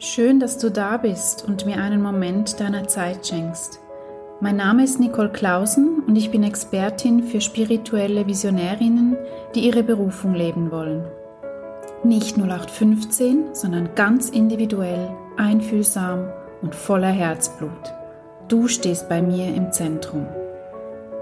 Schön, dass du da bist und mir einen Moment deiner Zeit schenkst. Mein Name ist Nicole Clausen und ich bin Expertin für spirituelle Visionärinnen, die ihre Berufung leben wollen. Nicht 0815, sondern ganz individuell, einfühlsam und voller Herzblut. Du stehst bei mir im Zentrum.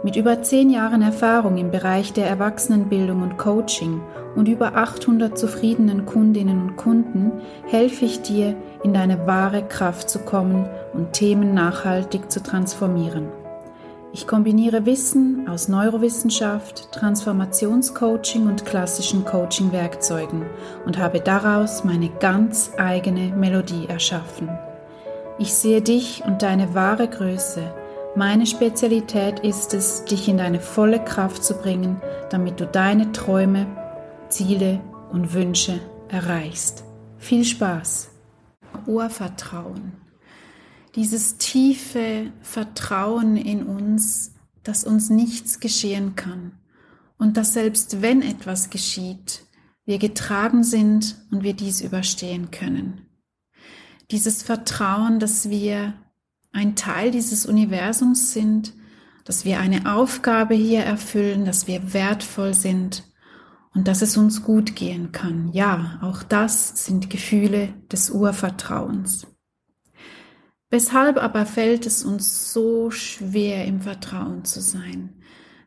Mit über zehn Jahren Erfahrung im Bereich der Erwachsenenbildung und Coaching und über 800 zufriedenen Kundinnen und Kunden helfe ich dir, in deine wahre Kraft zu kommen und Themen nachhaltig zu transformieren. Ich kombiniere Wissen aus Neurowissenschaft, Transformationscoaching und klassischen Coaching-Werkzeugen und habe daraus meine ganz eigene Melodie erschaffen. Ich sehe dich und deine wahre Größe – meine Spezialität ist es, dich in deine volle Kraft zu bringen, damit du deine Träume, Ziele und Wünsche erreichst. Viel Spaß! Urvertrauen. Dieses tiefe Vertrauen in uns, dass uns nichts geschehen kann und dass selbst wenn etwas geschieht, wir getragen sind und wir dies überstehen können. Dieses Vertrauen, dass wir ein Teil dieses Universums sind, dass wir eine Aufgabe hier erfüllen, dass wir wertvoll sind und dass es uns gut gehen kann. Ja, auch das sind Gefühle des Urvertrauens. Weshalb aber fällt es uns so schwer, im Vertrauen zu sein?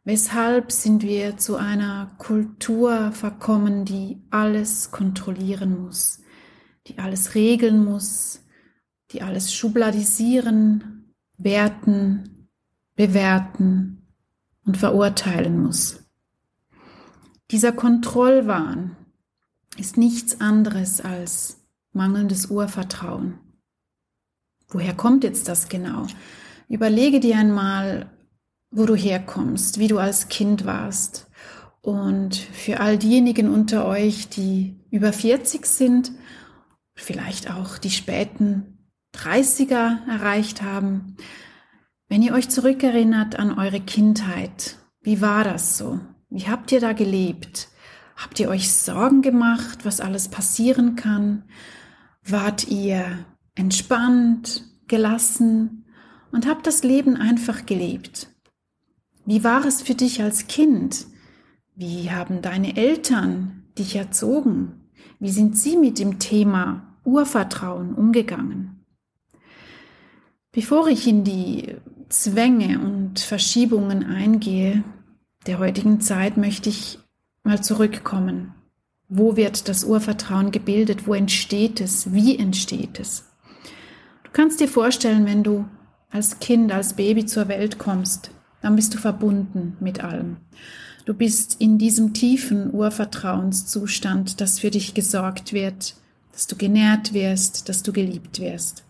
Weshalb sind wir zu einer Kultur verkommen, die alles kontrollieren muss, die alles regeln muss, die alles schubladisieren, werten, bewerten und verurteilen muss. Dieser Kontrollwahn ist nichts anderes als mangelndes Urvertrauen. Woher kommt jetzt das genau? Überlege dir einmal, wo du herkommst, wie du als Kind warst. Und für all diejenigen unter euch, die über 40 sind, vielleicht auch die späten 30er erreicht haben. Wenn ihr euch zurückerinnert an eure Kindheit, wie war das so? Wie habt ihr da gelebt? Habt ihr euch Sorgen gemacht, was alles passieren kann? Wart ihr entspannt, gelassen und habt das Leben einfach gelebt? Wie war es für dich als Kind? Wie haben deine Eltern dich erzogen? Wie sind sie mit dem Thema Urvertrauen umgegangen? Bevor ich in die Zwänge und Verschiebungen eingehe der heutigen Zeit, möchte ich mal zurückkommen. Wo wird das Urvertrauen gebildet? Wo entsteht es? Wie entsteht es? Du kannst dir vorstellen, wenn du als Kind, als Baby zur Welt kommst, dann bist du verbunden mit allem. Du bist in diesem tiefen Urvertrauenszustand, dass für dich gesorgt wird, dass du genährt wirst, dass du geliebt wirst.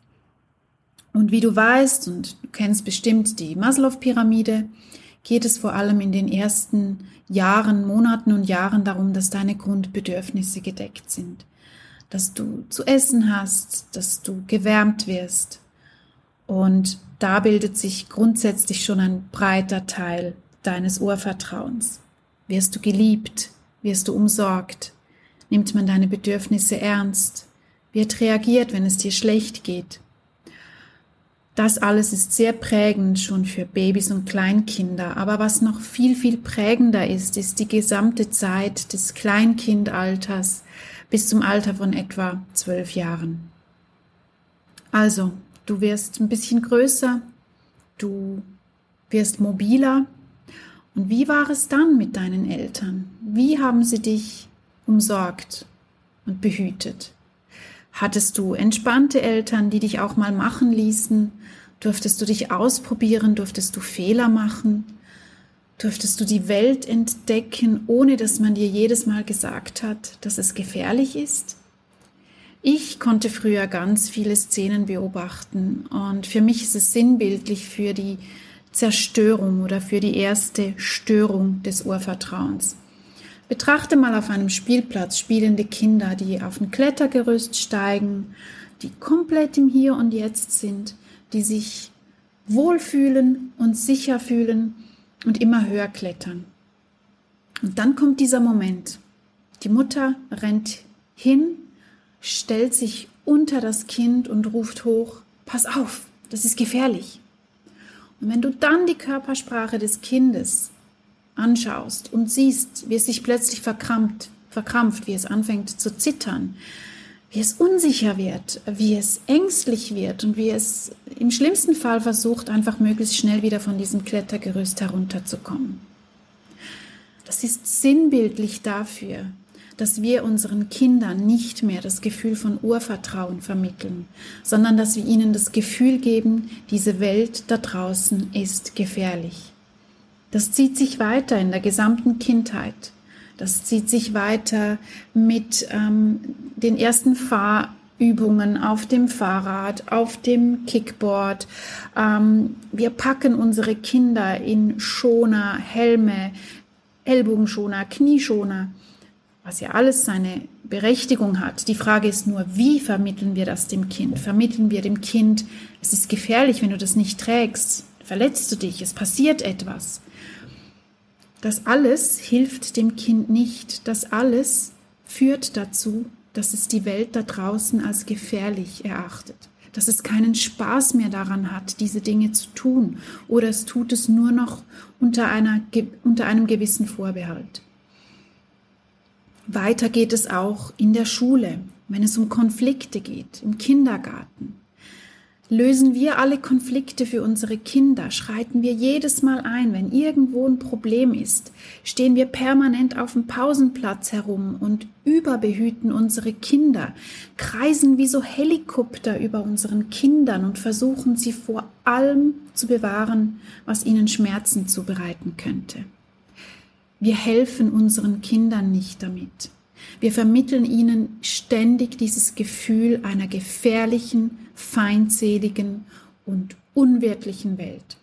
Und wie du weißt, und du kennst bestimmt die Maslow-Pyramide, geht es vor allem in den ersten Jahren, Monaten und Jahren darum, dass deine Grundbedürfnisse gedeckt sind. Dass du zu essen hast, dass du gewärmt wirst. Und da bildet sich grundsätzlich schon ein breiter Teil deines Urvertrauens. Wirst du geliebt? Wirst du umsorgt? Nimmt man deine Bedürfnisse ernst? Wird reagiert, wenn es dir schlecht geht? Das alles ist sehr prägend schon für Babys und Kleinkinder. Aber was noch viel, viel prägender ist, ist die gesamte Zeit des Kleinkindalters bis zum Alter von etwa zwölf Jahren. Also, du wirst ein bisschen größer, du wirst mobiler. Und wie war es dann mit deinen Eltern? Wie haben sie dich umsorgt und behütet? Hattest du entspannte Eltern, die dich auch mal machen ließen? Durftest du dich ausprobieren? Durftest du Fehler machen? Durftest du die Welt entdecken, ohne dass man dir jedes Mal gesagt hat, dass es gefährlich ist? Ich konnte früher ganz viele Szenen beobachten und für mich ist es sinnbildlich für die Zerstörung oder für die erste Störung des Urvertrauens. Betrachte mal auf einem Spielplatz spielende Kinder, die auf ein Klettergerüst steigen, die komplett im Hier und Jetzt sind, die sich wohlfühlen und sicher fühlen und immer höher klettern. Und dann kommt dieser Moment. Die Mutter rennt hin, stellt sich unter das Kind und ruft hoch, pass auf, das ist gefährlich. Und wenn du dann die Körpersprache des Kindes anschaust und siehst, wie es sich plötzlich verkrampft, verkrampft, wie es anfängt zu zittern, wie es unsicher wird, wie es ängstlich wird und wie es im schlimmsten Fall versucht, einfach möglichst schnell wieder von diesem Klettergerüst herunterzukommen. Das ist sinnbildlich dafür, dass wir unseren Kindern nicht mehr das Gefühl von Urvertrauen vermitteln, sondern dass wir ihnen das Gefühl geben, diese Welt da draußen ist gefährlich. Das zieht sich weiter in der gesamten Kindheit. Das zieht sich weiter mit ähm, den ersten Fahrübungen auf dem Fahrrad, auf dem Kickboard. Ähm, wir packen unsere Kinder in Schoner, Helme, Ellbogenschoner, Knieschoner, was ja alles seine Berechtigung hat. Die Frage ist nur, wie vermitteln wir das dem Kind? Vermitteln wir dem Kind, es ist gefährlich, wenn du das nicht trägst, verletzt du dich, es passiert etwas. Das alles hilft dem Kind nicht. Das alles führt dazu, dass es die Welt da draußen als gefährlich erachtet. Dass es keinen Spaß mehr daran hat, diese Dinge zu tun. Oder es tut es nur noch unter, einer, unter einem gewissen Vorbehalt. Weiter geht es auch in der Schule, wenn es um Konflikte geht, im Kindergarten. Lösen wir alle Konflikte für unsere Kinder, schreiten wir jedes Mal ein, wenn irgendwo ein Problem ist, stehen wir permanent auf dem Pausenplatz herum und überbehüten unsere Kinder, kreisen wie so Helikopter über unseren Kindern und versuchen sie vor allem zu bewahren, was ihnen Schmerzen zubereiten könnte. Wir helfen unseren Kindern nicht damit. Wir vermitteln ihnen ständig dieses Gefühl einer gefährlichen, feindseligen und unwirklichen Welt.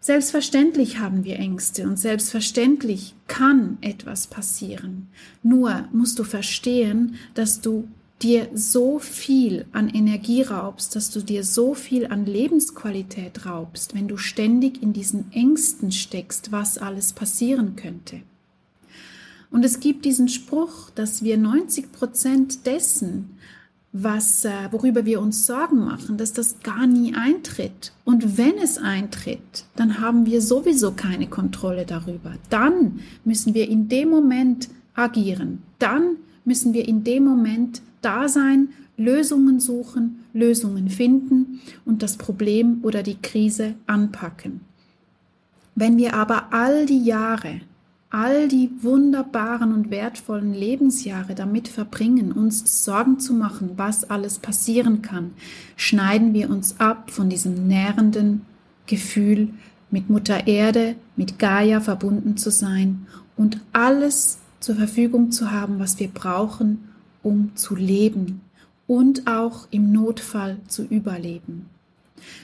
Selbstverständlich haben wir Ängste und selbstverständlich kann etwas passieren. Nur musst du verstehen, dass du dir so viel an Energie raubst, dass du dir so viel an Lebensqualität raubst, wenn du ständig in diesen Ängsten steckst, was alles passieren könnte. Und es gibt diesen Spruch, dass wir 90 Prozent dessen, was, äh, worüber wir uns Sorgen machen, dass das gar nie eintritt. Und wenn es eintritt, dann haben wir sowieso keine Kontrolle darüber. Dann müssen wir in dem Moment agieren. Dann müssen wir in dem Moment da sein, Lösungen suchen, Lösungen finden und das Problem oder die Krise anpacken. Wenn wir aber all die Jahre all die wunderbaren und wertvollen Lebensjahre damit verbringen, uns Sorgen zu machen, was alles passieren kann, schneiden wir uns ab von diesem nährenden Gefühl, mit Mutter Erde, mit Gaia verbunden zu sein und alles zur Verfügung zu haben, was wir brauchen, um zu leben und auch im Notfall zu überleben.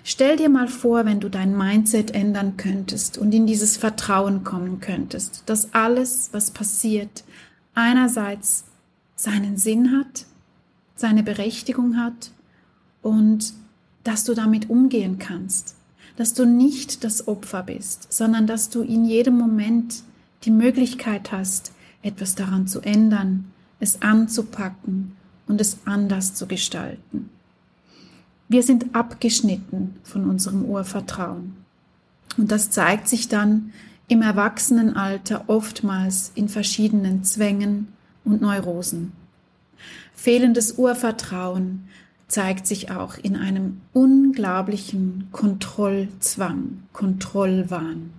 Stell dir mal vor, wenn du dein Mindset ändern könntest und in dieses Vertrauen kommen könntest, dass alles, was passiert, einerseits seinen Sinn hat, seine Berechtigung hat und dass du damit umgehen kannst, dass du nicht das Opfer bist, sondern dass du in jedem Moment die Möglichkeit hast, etwas daran zu ändern, es anzupacken und es anders zu gestalten. Wir sind abgeschnitten von unserem Urvertrauen. Und das zeigt sich dann im Erwachsenenalter oftmals in verschiedenen Zwängen und Neurosen. Fehlendes Urvertrauen zeigt sich auch in einem unglaublichen Kontrollzwang, Kontrollwahn.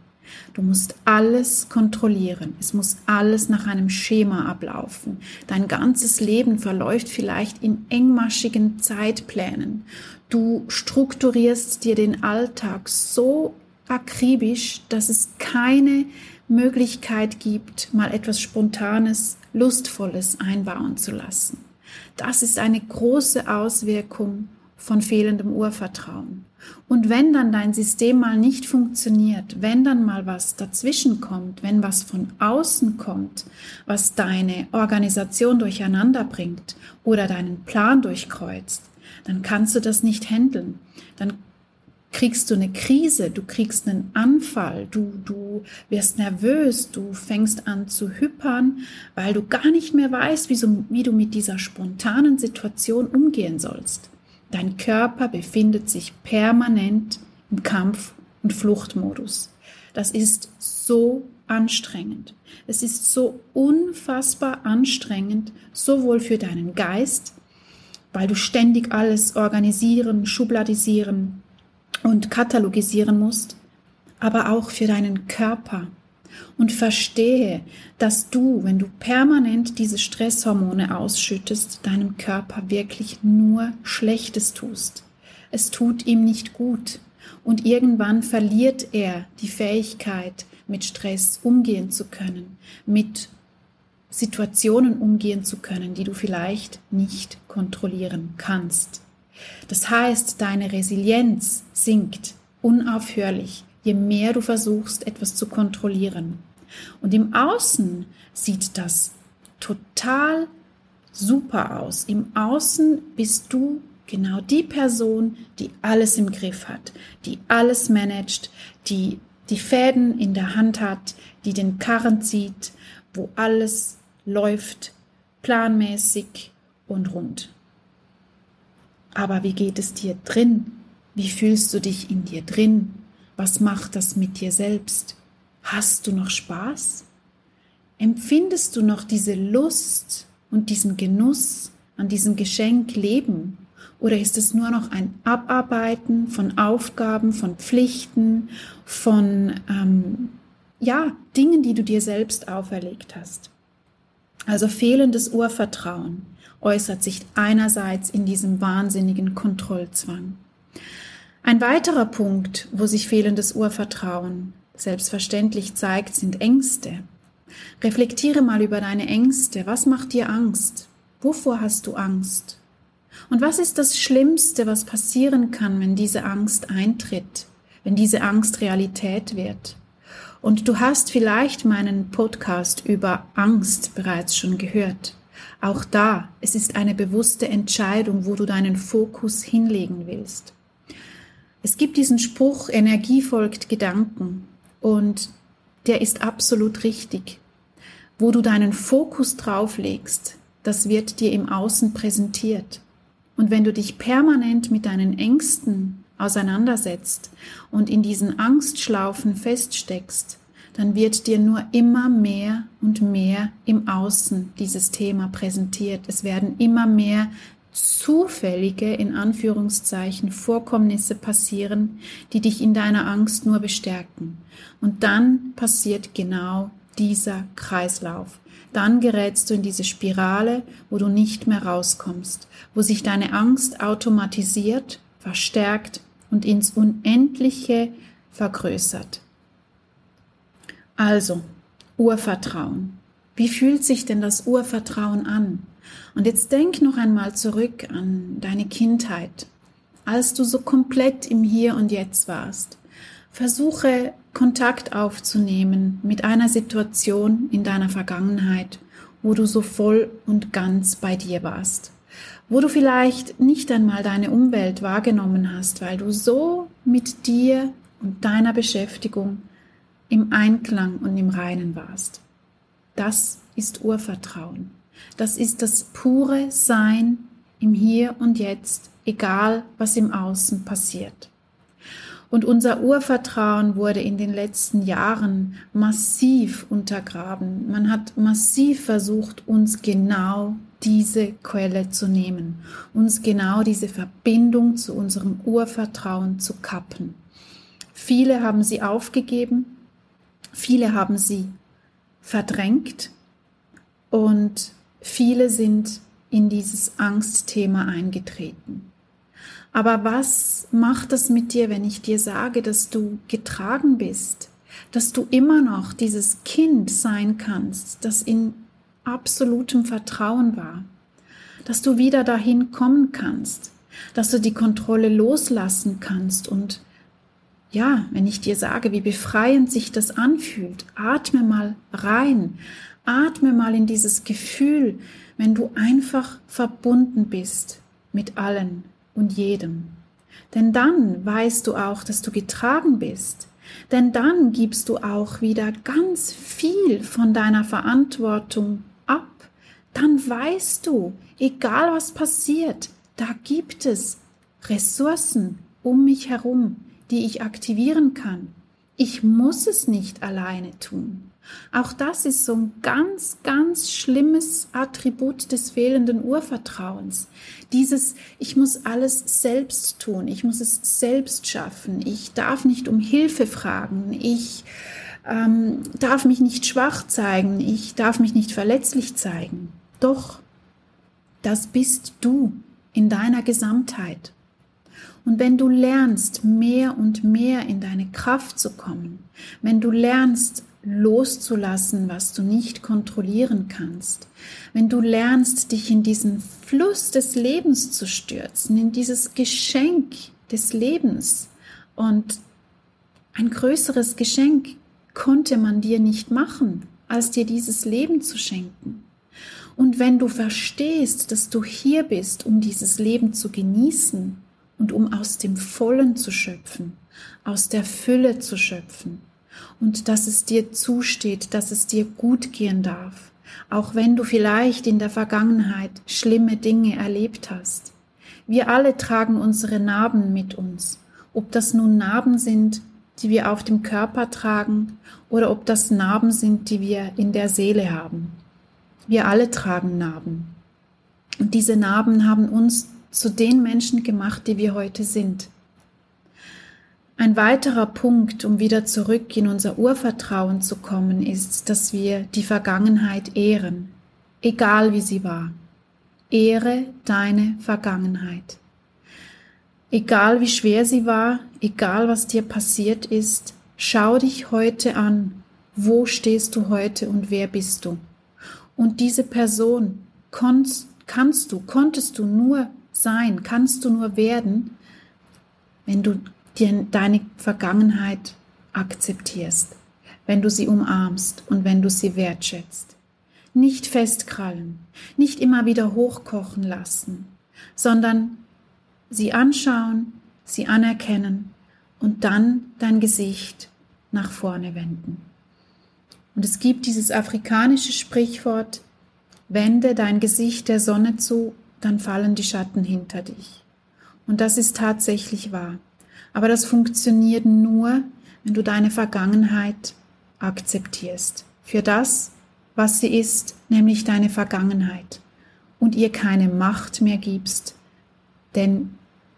Du musst alles kontrollieren. Es muss alles nach einem Schema ablaufen. Dein ganzes Leben verläuft vielleicht in engmaschigen Zeitplänen. Du strukturierst dir den Alltag so akribisch, dass es keine Möglichkeit gibt, mal etwas Spontanes, Lustvolles einbauen zu lassen. Das ist eine große Auswirkung von fehlendem Urvertrauen. Und wenn dann dein System mal nicht funktioniert, wenn dann mal was dazwischen kommt, wenn was von außen kommt, was deine Organisation durcheinander bringt oder deinen Plan durchkreuzt, dann kannst du das nicht handeln. Dann kriegst du eine Krise, du kriegst einen Anfall, du, du wirst nervös, du fängst an zu hypern, weil du gar nicht mehr weißt, wie, so, wie du mit dieser spontanen Situation umgehen sollst. Dein Körper befindet sich permanent im Kampf- und Fluchtmodus. Das ist so anstrengend. Es ist so unfassbar anstrengend, sowohl für deinen Geist, weil du ständig alles organisieren, schubladisieren, und katalogisieren musst, aber auch für deinen Körper. Und verstehe, dass du, wenn du permanent diese Stresshormone ausschüttest, deinem Körper wirklich nur Schlechtes tust. Es tut ihm nicht gut. Und irgendwann verliert er die Fähigkeit, mit Stress umgehen zu können, mit Situationen umgehen zu können, die du vielleicht nicht kontrollieren kannst. Das heißt, deine Resilienz sinkt unaufhörlich, je mehr du versuchst, etwas zu kontrollieren. Und im Außen sieht das total super aus. Im Außen bist du genau die Person, die alles im Griff hat, die alles managt, die die Fäden in der Hand hat, die den Karren zieht, wo alles läuft planmäßig und rund. Aber wie geht es dir drin? Wie fühlst du dich in dir drin? Was macht das mit dir selbst? Hast du noch Spaß? Empfindest du noch diese Lust und diesen Genuss an diesem Geschenk Leben? Oder ist es nur noch ein Abarbeiten von Aufgaben, von Pflichten, von ähm, ja, Dingen, die du dir selbst auferlegt hast? Also fehlendes Urvertrauen, äußert sich einerseits in diesem wahnsinnigen Kontrollzwang. Ein weiterer Punkt, wo sich fehlendes Urvertrauen selbstverständlich zeigt, sind Ängste. Reflektiere mal über deine Ängste. Was macht dir Angst? Wovor hast du Angst? Und was ist das Schlimmste, was passieren kann, wenn diese Angst eintritt, wenn diese Angst Realität wird? Und du hast vielleicht meinen Podcast über Angst bereits schon gehört. Auch da, es ist eine bewusste Entscheidung, wo du deinen Fokus hinlegen willst. Es gibt diesen Spruch, Energie folgt Gedanken und der ist absolut richtig. Wo du deinen Fokus drauflegst, das wird dir im Außen präsentiert. Und wenn du dich permanent mit deinen Ängsten auseinandersetzt und in diesen Angstschlaufen feststeckst, dann wird dir nur immer mehr und mehr im Außen dieses Thema präsentiert. Es werden immer mehr zufällige, in Anführungszeichen, Vorkommnisse passieren, die dich in deiner Angst nur bestärken. Und dann passiert genau dieser Kreislauf. Dann gerätst du in diese Spirale, wo du nicht mehr rauskommst, wo sich deine Angst automatisiert, verstärkt und ins Unendliche vergrößert. Also, Urvertrauen. Wie fühlt sich denn das Urvertrauen an? Und jetzt denk noch einmal zurück an deine Kindheit, als du so komplett im Hier und Jetzt warst. Versuche Kontakt aufzunehmen mit einer Situation in deiner Vergangenheit, wo du so voll und ganz bei dir warst, wo du vielleicht nicht einmal deine Umwelt wahrgenommen hast, weil du so mit dir und deiner Beschäftigung im Einklang und im Reinen warst. Das ist Urvertrauen. Das ist das pure Sein im Hier und Jetzt, egal was im Außen passiert. Und unser Urvertrauen wurde in den letzten Jahren massiv untergraben. Man hat massiv versucht, uns genau diese Quelle zu nehmen, uns genau diese Verbindung zu unserem Urvertrauen zu kappen. Viele haben sie aufgegeben, Viele haben sie verdrängt und viele sind in dieses Angstthema eingetreten. Aber was macht das mit dir, wenn ich dir sage, dass du getragen bist, dass du immer noch dieses Kind sein kannst, das in absolutem Vertrauen war, dass du wieder dahin kommen kannst, dass du die Kontrolle loslassen kannst und ja, wenn ich dir sage, wie befreiend sich das anfühlt, atme mal rein, atme mal in dieses Gefühl, wenn du einfach verbunden bist mit allen und jedem. Denn dann weißt du auch, dass du getragen bist. Denn dann gibst du auch wieder ganz viel von deiner Verantwortung. Dann weißt du, egal was passiert, da gibt es Ressourcen um mich herum, die ich aktivieren kann. Ich muss es nicht alleine tun. Auch das ist so ein ganz, ganz schlimmes Attribut des fehlenden Urvertrauens. Dieses, ich muss alles selbst tun, ich muss es selbst schaffen, ich darf nicht um Hilfe fragen, ich ähm, darf mich nicht schwach zeigen, ich darf mich nicht verletzlich zeigen. Doch, das bist du in deiner Gesamtheit. Und wenn du lernst, mehr und mehr in deine Kraft zu kommen, wenn du lernst, loszulassen, was du nicht kontrollieren kannst, wenn du lernst, dich in diesen Fluss des Lebens zu stürzen, in dieses Geschenk des Lebens und ein größeres Geschenk konnte man dir nicht machen, als dir dieses Leben zu schenken. Und wenn du verstehst, dass du hier bist, um dieses Leben zu genießen und um aus dem Vollen zu schöpfen, aus der Fülle zu schöpfen und dass es dir zusteht, dass es dir gut gehen darf, auch wenn du vielleicht in der Vergangenheit schlimme Dinge erlebt hast. Wir alle tragen unsere Narben mit uns, ob das nun Narben sind, die wir auf dem Körper tragen oder ob das Narben sind, die wir in der Seele haben. Wir alle tragen Narben. Und diese Narben haben uns zu den Menschen gemacht, die wir heute sind. Ein weiterer Punkt, um wieder zurück in unser Urvertrauen zu kommen, ist, dass wir die Vergangenheit ehren, egal wie sie war. Ehre deine Vergangenheit. Egal wie schwer sie war, egal was dir passiert ist, schau dich heute an. Wo stehst du heute und wer bist du? Und diese Person konst, kannst du, konntest du nur sein, kannst du nur werden, wenn du dir deine Vergangenheit akzeptierst, wenn du sie umarmst und wenn du sie wertschätzt. Nicht festkrallen, nicht immer wieder hochkochen lassen, sondern sie anschauen, sie anerkennen und dann dein Gesicht nach vorne wenden. Und es gibt dieses afrikanische Sprichwort, wende dein Gesicht der Sonne zu, dann fallen die Schatten hinter dich. Und das ist tatsächlich wahr. Aber das funktioniert nur, wenn du deine Vergangenheit akzeptierst. Für das, was sie ist, nämlich deine Vergangenheit. Und ihr keine Macht mehr gibst. Denn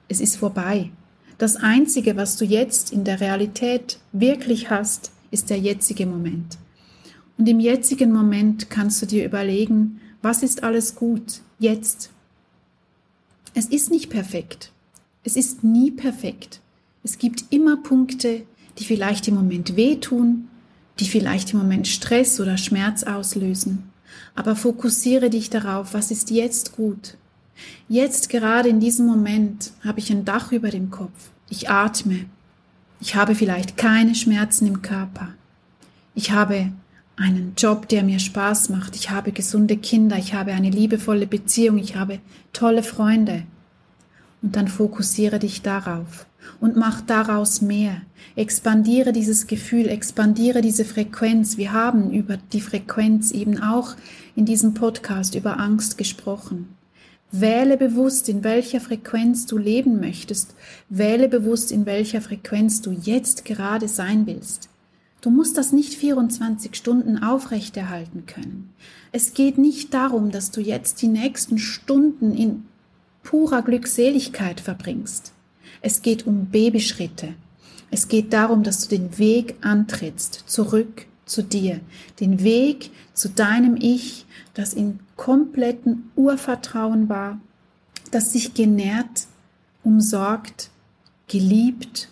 es ist vorbei. Das Einzige, was du jetzt in der Realität wirklich hast, ist der jetzige Moment. Und im jetzigen Moment kannst du dir überlegen, was ist alles gut jetzt? Es ist nicht perfekt. Es ist nie perfekt. Es gibt immer Punkte, die vielleicht im Moment wehtun, die vielleicht im Moment Stress oder Schmerz auslösen. Aber fokussiere dich darauf, was ist jetzt gut. Jetzt gerade in diesem Moment habe ich ein Dach über dem Kopf. Ich atme. Ich habe vielleicht keine Schmerzen im Körper. Ich habe einen Job, der mir Spaß macht. Ich habe gesunde Kinder, ich habe eine liebevolle Beziehung, ich habe tolle Freunde. Und dann fokussiere dich darauf und mach daraus mehr. Expandiere dieses Gefühl, expandiere diese Frequenz. Wir haben über die Frequenz eben auch in diesem Podcast über Angst gesprochen. Wähle bewusst, in welcher Frequenz du leben möchtest. Wähle bewusst, in welcher Frequenz du jetzt gerade sein willst. Du musst das nicht 24 Stunden aufrechterhalten können. Es geht nicht darum, dass du jetzt die nächsten Stunden in purer Glückseligkeit verbringst. Es geht um Babyschritte. Es geht darum, dass du den Weg antrittst, zurück zu dir. Den Weg zu deinem Ich, das in kompletten Urvertrauen war, das sich genährt, umsorgt, geliebt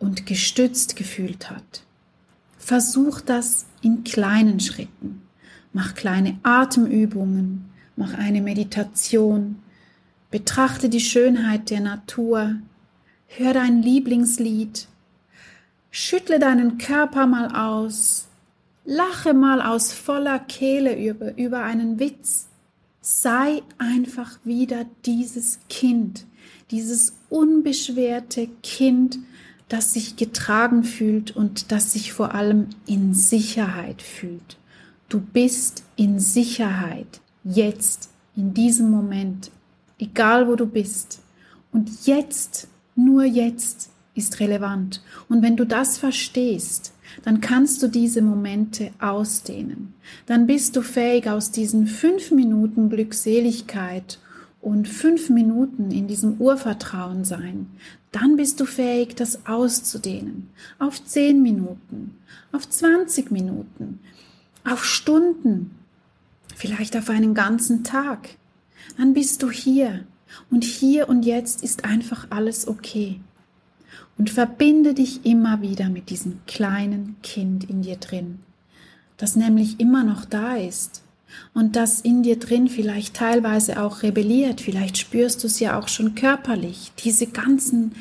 und gestützt gefühlt hat. Versuch das in kleinen Schritten. Mach kleine Atemübungen, mach eine Meditation, betrachte die Schönheit der Natur, hör dein Lieblingslied, schüttle deinen Körper mal aus, lache mal aus voller Kehle über, über einen Witz, sei einfach wieder dieses Kind, dieses unbeschwerte Kind, das sich getragen fühlt und das sich vor allem in Sicherheit fühlt. Du bist in Sicherheit, jetzt, in diesem Moment, egal wo du bist. Und jetzt, nur jetzt ist relevant. Und wenn du das verstehst, dann kannst du diese Momente ausdehnen. Dann bist du fähig, aus diesen fünf Minuten Glückseligkeit und fünf Minuten in diesem Urvertrauen sein, dann bist du fähig, das auszudehnen. Auf zehn Minuten, auf 20 Minuten, auf Stunden, vielleicht auf einen ganzen Tag. Dann bist du hier und hier und jetzt ist einfach alles okay. Und verbinde dich immer wieder mit diesem kleinen Kind in dir drin, das nämlich immer noch da ist und das in dir drin vielleicht teilweise auch rebelliert. Vielleicht spürst du es ja auch schon körperlich. Diese ganzen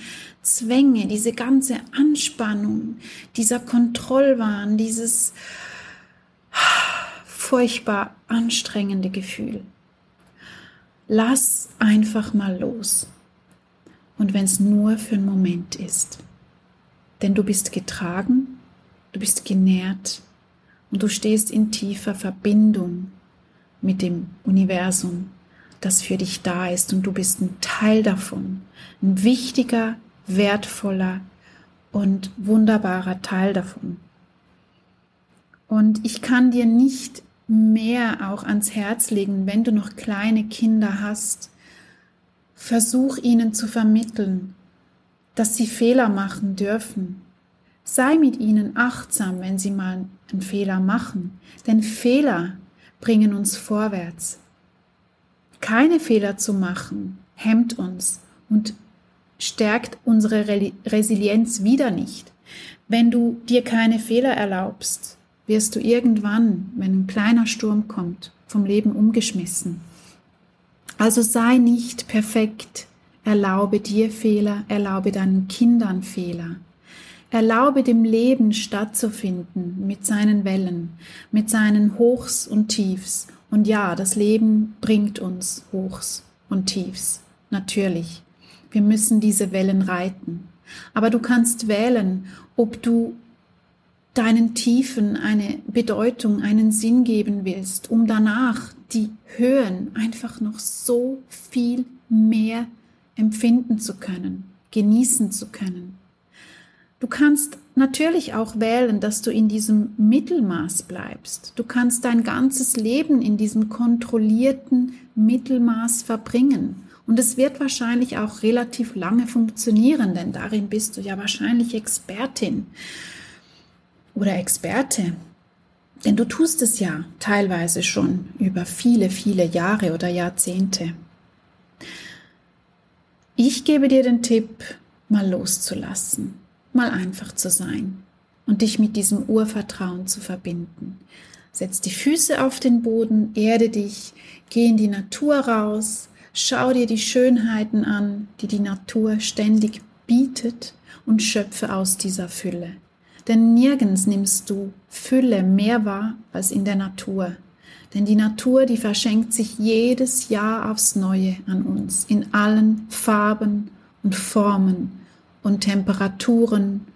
Zwänge, diese ganze Anspannung, dieser Kontrollwahn, dieses furchtbar anstrengende Gefühl. Lass einfach mal los. Und wenn es nur für einen Moment ist. Denn du bist getragen, du bist genährt und du stehst in tiefer Verbindung mit dem Universum, das für dich da ist und du bist ein Teil davon, ein wichtiger, wertvoller und wunderbarer Teil davon. Und ich kann dir nicht mehr auch ans Herz legen, wenn du noch kleine Kinder hast. Versuch ihnen zu vermitteln, dass sie Fehler machen dürfen. Sei mit ihnen achtsam, wenn sie mal einen Fehler machen, denn Fehler bringen uns vorwärts. Keine Fehler zu machen hemmt uns und stärkt unsere Resilienz wieder nicht. Wenn du dir keine Fehler erlaubst, wirst du irgendwann, wenn ein kleiner Sturm kommt, vom Leben umgeschmissen. Also sei nicht perfekt, erlaube dir Fehler, erlaube deinen Kindern Fehler. Erlaube dem Leben stattzufinden mit seinen Wellen, mit seinen Hochs und Tiefs. Und ja, das Leben bringt uns Hochs und Tiefs, natürlich. Wir müssen diese Wellen reiten. Aber du kannst wählen, ob du deinen Tiefen eine Bedeutung, einen Sinn geben willst, um danach die Höhen einfach noch so viel mehr empfinden zu können, genießen zu können. Du kannst natürlich auch wählen, dass du in diesem Mittelmaß bleibst. Du kannst dein ganzes Leben in diesem kontrollierten Mittelmaß verbringen. Und es wird wahrscheinlich auch relativ lange funktionieren, denn darin bist du ja wahrscheinlich Expertin oder Experte. Denn du tust es ja teilweise schon über viele, viele Jahre oder Jahrzehnte. Ich gebe dir den Tipp, mal loszulassen mal einfach zu sein und dich mit diesem Urvertrauen zu verbinden. Setz die Füße auf den Boden, erde dich, geh in die Natur raus, schau dir die Schönheiten an, die die Natur ständig bietet und schöpfe aus dieser Fülle. Denn nirgends nimmst du Fülle mehr wahr als in der Natur. Denn die Natur, die verschenkt sich jedes Jahr aufs Neue an uns, in allen Farben und Formen und Temperaturen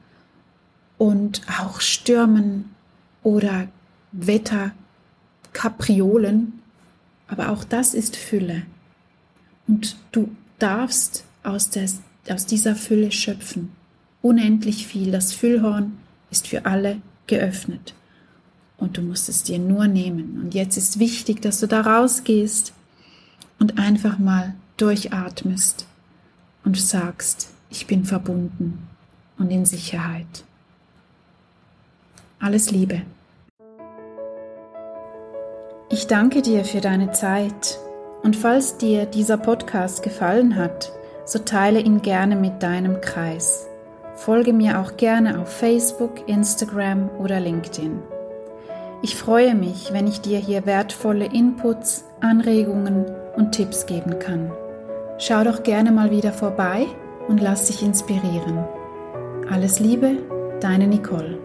und auch Stürmen oder Wetterkapriolen. Aber auch das ist Fülle. Und du darfst aus, des, aus dieser Fülle schöpfen. Unendlich viel. Das Füllhorn ist für alle geöffnet. Und du musst es dir nur nehmen. Und jetzt ist wichtig, dass du da rausgehst und einfach mal durchatmest und sagst, ich bin verbunden und in Sicherheit. Alles Liebe. Ich danke dir für deine Zeit und falls dir dieser Podcast gefallen hat, so teile ihn gerne mit deinem Kreis. Folge mir auch gerne auf Facebook, Instagram oder LinkedIn. Ich freue mich, wenn ich dir hier wertvolle Inputs, Anregungen und Tipps geben kann. Schau doch gerne mal wieder vorbei und lass dich inspirieren. Alles Liebe, deine Nicole.